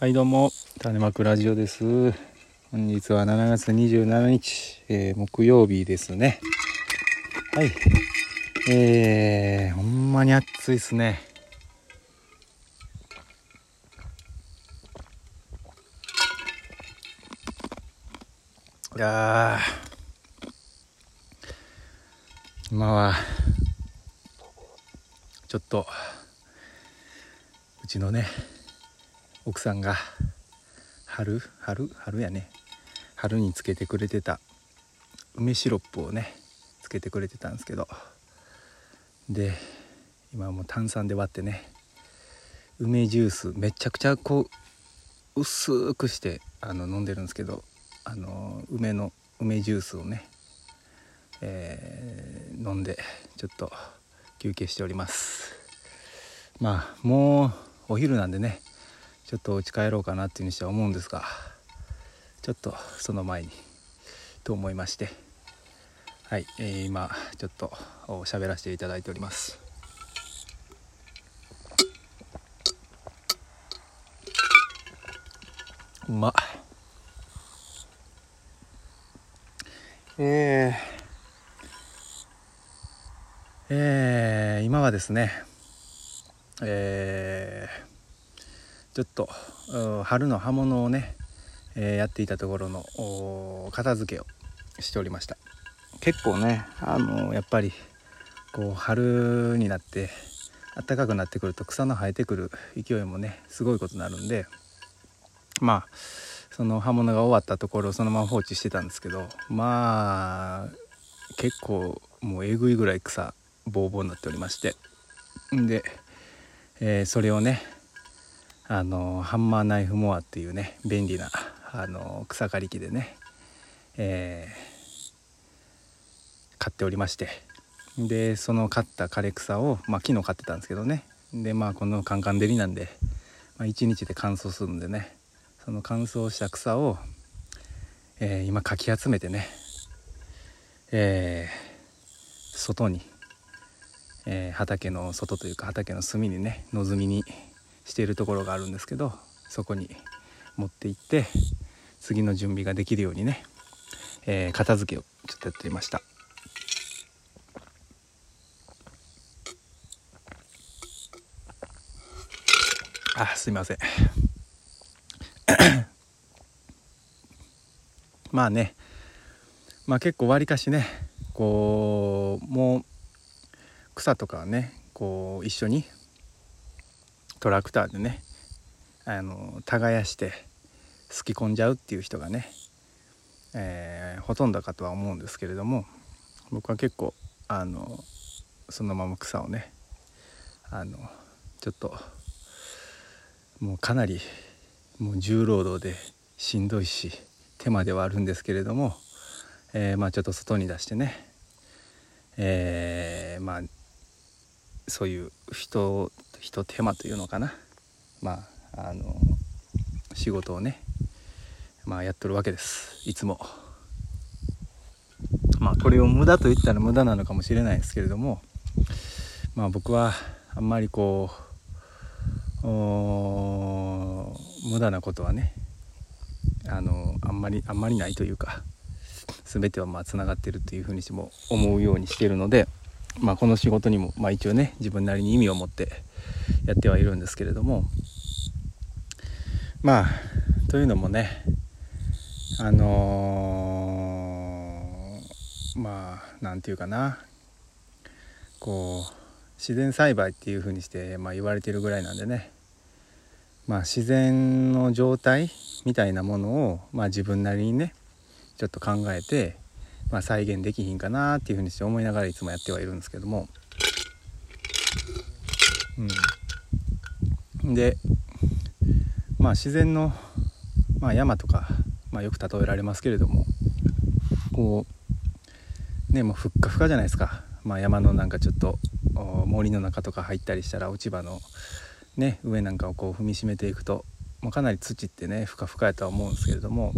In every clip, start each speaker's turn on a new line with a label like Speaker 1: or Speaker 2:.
Speaker 1: はいどうも。種まくラジオです。本日は7月27日、えー、木曜日ですね。はい。えー、ほんまに暑いっすね。いや今はちょっとうちのね奥さんが春春春やね。春につけてくれてた梅シロップをねつけてくれてたんですけど。で今もう炭酸で割ってね梅ジュースめちゃくちゃこう薄くしてあの飲んでるんですけどあの梅の梅ジュースをね、えー、飲んでちょっと休憩しております。まあもうお昼なんでねちょっと家帰ろうかなっていうにしては思うんですがちょっとその前にと思いましてはい、えー、今ちょっと喋らせていただいております。うまえー、えー、今はですねえーちょっと春の葉物をね、えー、やっていたところの片付けをしておりました。結構ねあのやっぱりこう春になって暖かくなってくると草の生えてくる勢いもねすごいことになるんでまあその葉物が終わったところをそのまま放置してたんですけどまあ結構もうえぐいぐらい草ぼうぼうになっておりましてんで、えー、それをねあのハンマーナイフモアっていうね便利なあの草刈り機でね、えー、買っておりまして。でその買った枯れ草を、まあ、昨日買ってたんですけどね。でまあこのカンカン照りなんで、まあ、1日で乾燥するんでね。その乾燥した草を、えー、今かき集めてね、えー、外に、えー、畑の外というか畑の隅にね野積みにしているところがあるんですけどそこに持って行って次の準備ができるようにね、えー、片付けをちょっとやってみました。あすいません。まあねまあ結構わりかしねこうもう草とかはねこう一緒にトラクターでねあの耕してすき込んじゃうっていう人がね、えー、ほとんどかとは思うんですけれども僕は結構あのそのまま草をねあのちょっともうかなりもう重労働でしんどいし手間ではあるんですけれども、えー、まあちょっと外に出してね、えー、まあそういう人ひと手間というのかな。まああの仕事をねまあやっとるわけです。いつも。まあこれを無駄と言ったら無駄なのかもしれないですけれどもまあ僕はあんまりこう無駄なことはねあのあんまりあんまりないというか全てはまあつながってるというふうにしても思うようにしているのでまあ、この仕事にも、まあ、一応ね自分なりに意味を持ってやってはいるんですけれども。まあというのもねあのー、まあなんていうかな。こう自然栽培っていうふうにして、まあ、言われてるぐらいなんでね。まあ自然の状態みたいなものを、まあ、自分なりにねちょっと考えてまあ、再現できひんかなっていうふうにして思いながらいつもやってはいるんですけども、うん、でまあ自然の、まあ、山とか、まあ、よく例えられますけれどもこうねもうふっかふかじゃないですか、まあ、山のなんかちょっと森の中とか入ったりしたら落ち葉の、ね、上なんかをこう踏みしめていくと、まあ、かなり土ってねふかふかやとは思うんですけれども。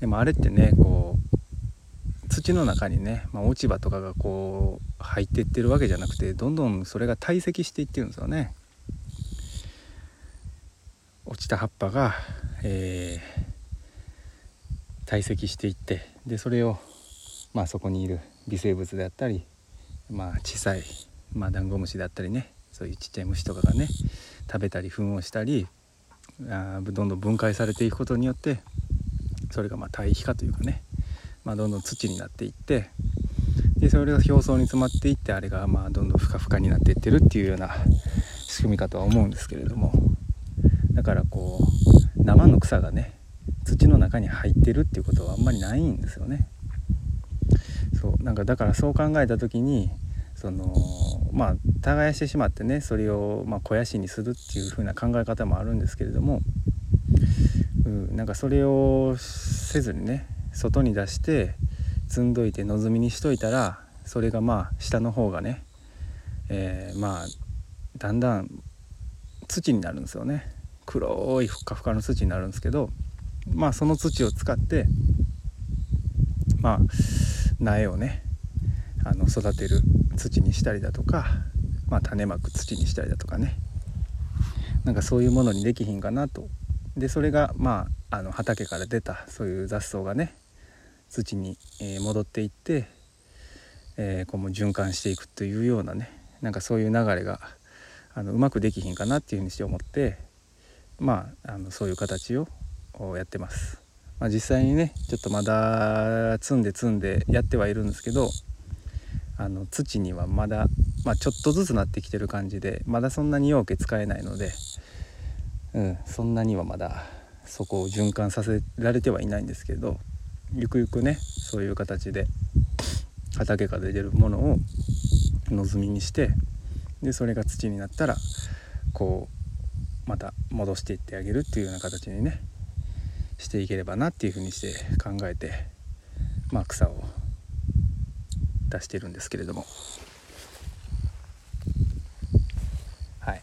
Speaker 1: でもあれってねこう土の中にね、まあ、落ち葉とかがこう入っていってるわけじゃなくてどんどんそれが堆積していってるんですよね。落ちた葉っぱが、えー、堆積していってでそれを、まあ、そこにいる微生物であったり、まあ、小さい、まあ、ダンゴムシであったりねそういうちっちゃい虫とかがね食べたり糞をしたりあどんどん分解されていくことによってそれがまあ堆肥化というかね、まあ、どんどん土になっていってでそれが表層に詰まっていってあれがまあどんどんふかふかになっていってるっていうような仕組みかとは思うんですけれどもだからこう生の草がね土の中に入ってるっていうことはあんまりないんですよね。そうなんかだからそう考えた時にそのまあ耕してしまってねそれをま肥やしにするっていう風な考え方もあるんですけれども、うん、なんかそれをせずにね外に出して積んどいて望みにしといたらそれがまあ下の方がね、えー、まあだんだん土になるんですよね。黒いふかふかの土になるんですけどまあその土を使ってまあ苗をねあの育てる土にしたりだとか、まあ、種まく土にしたりだとかね。なんかそういうものにできひんかなと。でそれがまああの畑から出たそういう雑草がね土に、戻っていって、えー、こうも循環していくというようなねなんかそういう流れがあのうまくできひんかなっていうふうにして思ってまああのそういう形をやってます。まあ、実際にねちょっとまだ積んで積んでやってはいるんですけどあの土にはまだ、まあ、ちょっとずつなってきてる感じでまだそんなに容器使えないので、うん、そんなにはまだそこを循環させられてはいないんですけどゆくゆくねそういう形で畑から出るものを望みにしてでそれが土になったらこうまた戻していってあげるっていうような形にねしていければなっていうふうにして考えてまあ草を出してるんですけれども。はい。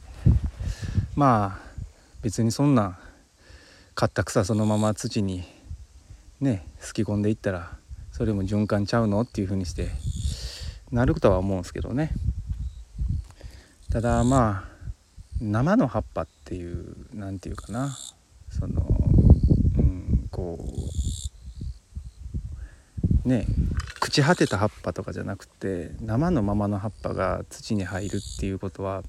Speaker 1: まあ別にそんな買った草そのまま土にねすき込んでいったらそれも循環ちゃうのっていう風にしてなるとは思うんですけどね。ただまあ生の葉っぱっていう何て言うかな。そのうんこうね朽ち果てた葉っぱとかじゃなくて生のままの葉っぱが土に入るっていうことは、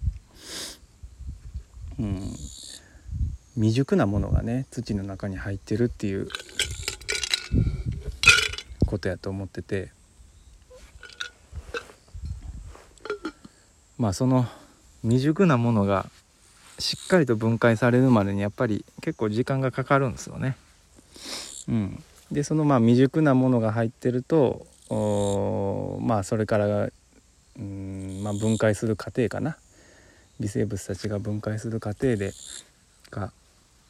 Speaker 1: うん、未熟なものがね土の中に入ってるっていうことやと思ってて。まあその未熟なものがしっかりと分解されるまでにやっぱり結構時間がかかるんですよね。うん、でそのまあ未熟なものが入ってるとまあそれからうん、まあ、分解する過程かな。微生物たちが分解する過程でが、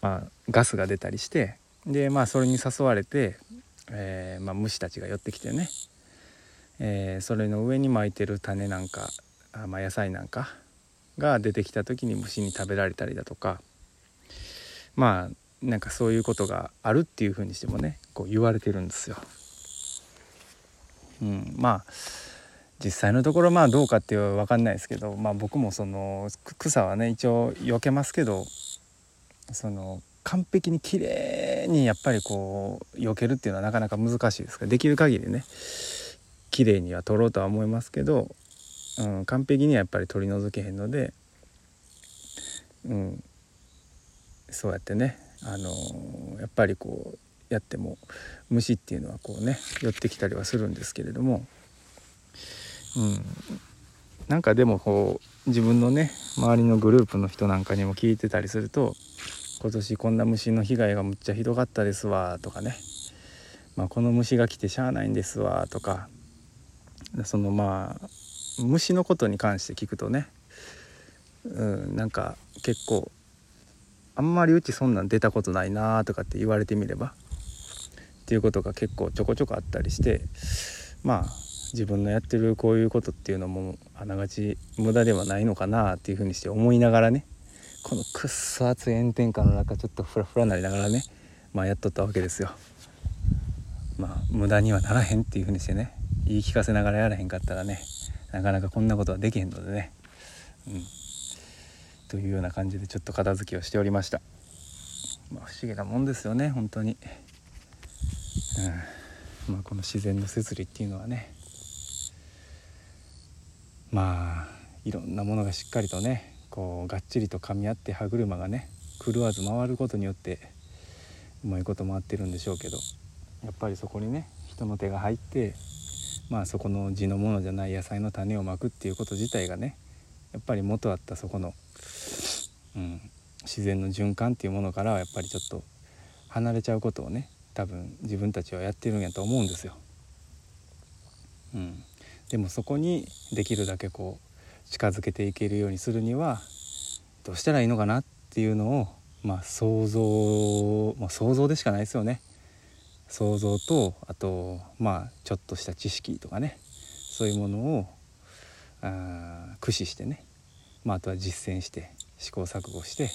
Speaker 1: まあ、ガスが出たりしてでまあそれに誘われて、えーまあ、虫たちが寄ってきてね、えー、それの上に巻いてる種なんかあ、まあ、野菜なんかが出てきた時に虫に食べられたりだとかまあなんかそういうことがあるっていうふうにしてもねこう言われてるんですよ。うん、まあ実際のところまあどうかっていう分かんないですけど、まあ、僕もその草はね一応避けますけどその完璧に綺麗にやっぱりこう避けるっていうのはなかなか難しいですか？らできる限りね綺麗には取ろうとは思いますけど、うん、完璧にはやっぱり取り除けへんので、うん、そうやってね、あのやっぱりこうやっても虫っていうのはこうね寄ってきたりはするんですけれども、うん、なんかでもこう自分のね周りのグループの人なんかにも聞いてたりすると今年こんな虫の被害がむっちゃひどかったですわとかね、まあ、この虫が来てしゃあないんですわとか。そのまあ虫のことに関して聞くとね、うん、なんか結構あんまりうちそんなん出たことないなとかって言われてみれば。っていうことが結構ちょこちょこあったりして。まあ自分のやってるこういうことっていうのもあながち無駄ではないのかなっていうふうにして思いながらね。このくっそ暑い炎天下の中ちょっとフラフラなりながらねまあやっとったわけですよ。まあ無駄にはならへんっていうふうにしてね言い聞かせながらやらへんかったらねなかなかこんなことはできへんのでね。うん、というような感じでちょっと片付けをしておりました。まあ、不思議なもんですよね本当に、うんまあ、この自然の摂理っていうのはねまあいろんなものがしっかりとねこうがっちりと噛み合って歯車がね狂わず回ることによってうまいこと回ってるんでしょうけどやっぱりそこにね人の手が入ってまあそこの地のものじゃない野菜の種をまくっていうこと自体がねやっぱり元あったそこの、うん、自然の循環っていうものからはやっぱりちょっと離れちゃうことをね多分自分たちはやってるんやと思うんですよ。うん、でもそこにできるだけこう近づけていけるようにするにはどうしたらいいのかなっていうのをまあ想像、まあ、想像でしかないですよね。想像とあとまあちょっとした知識とかね。そういうものをあ駆使してね、まあ、あとは実践して試行錯誤して、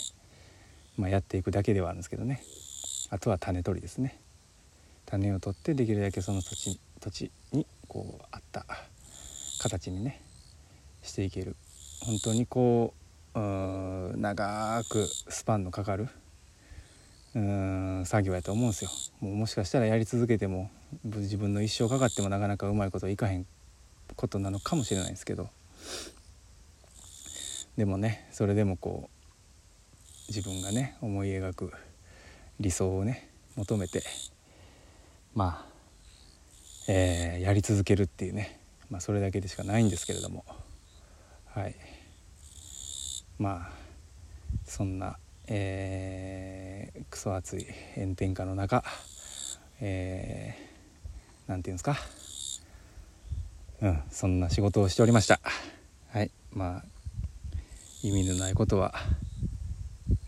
Speaker 1: まあ、やっていくだけではあるんですけどね。あとは種取りですね。種を取ってできるだけその土地土地にこうあった形にねしていける。本当にこうう長くスパンのかかるうん作業やと思うんですよ。もうもしかしたらやり続けても自分の一生かかってもなかなかうまいこといかへんことなのかもしれないですけど。でもねそれでもこう自分がね思い描く理想をね求めてまあ、えー、やり続けるっていうね、まあ、それだけでしかないんですけれども。はい。まあそんな、えー、クソ暑い炎天下の中えー、なんていうんですか。うんそんな仕事をしておりました。はい。まあ意味のないことは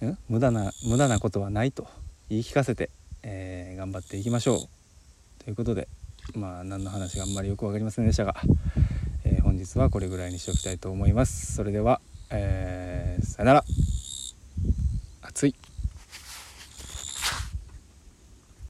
Speaker 1: ん無駄な無駄なことはないと言い聞かせて、えー、頑張っていきましょう。ということでまあ何の話があんまりよく分かりませんでしたが、日はこれぐらいにしておきたいと思います。それでは、えー、さよなら。暑い。